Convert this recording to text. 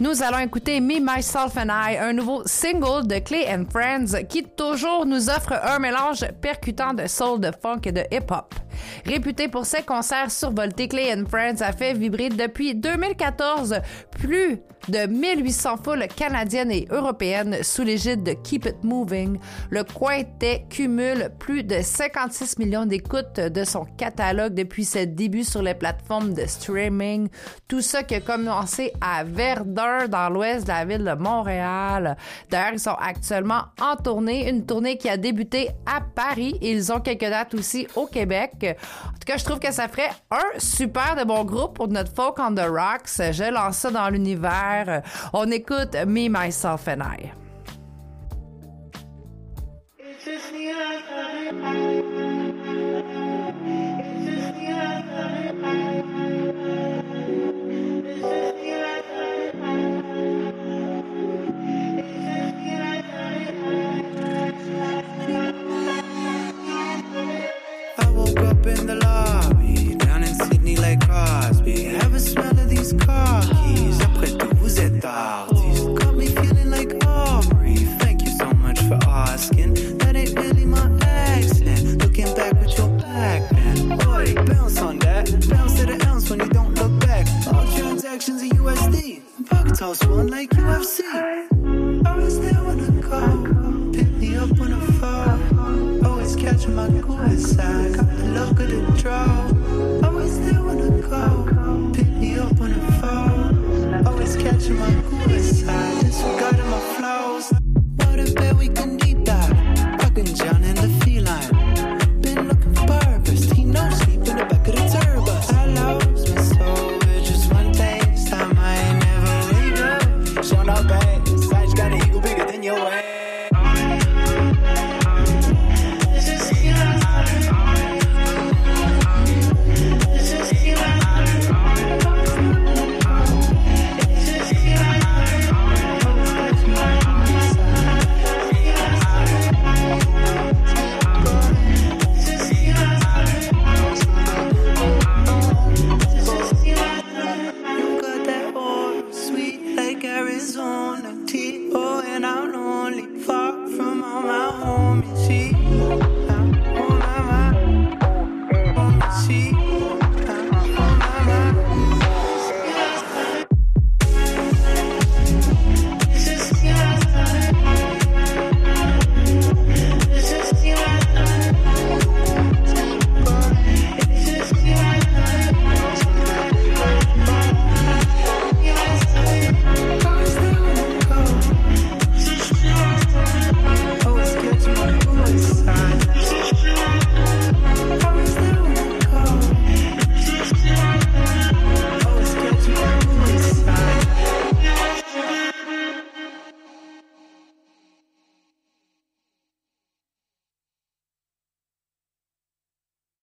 Nous allons écouter Me, Myself and I, un nouveau single de Clay and Friends qui toujours nous offre un mélange percutant de soul, de funk et de hip-hop. Réputé pour ses concerts survoltés, Clay and Friends a fait vibrer depuis 2014 plus de 1800 foules canadiennes et européennes sous l'égide de Keep It Moving. Le quintet cumule plus de 56 millions d'écoutes de son catalogue depuis ses débuts sur les plateformes de streaming. Tout ça qui a commencé à Verdun, dans l'ouest de la ville de Montréal. D'ailleurs, ils sont actuellement en tournée, une tournée qui a débuté à Paris. Ils ont quelques dates aussi au Québec. En tout cas, je trouve que ça ferait un super de bon groupe pour notre folk on the rocks. Je lance ça dans l'univers. On écoute Me, Myself and I. USD. Pockets all swollen like UFC. I was there when I go. Pick me up when I fall. Always catching my good side. Got the luck of the draw.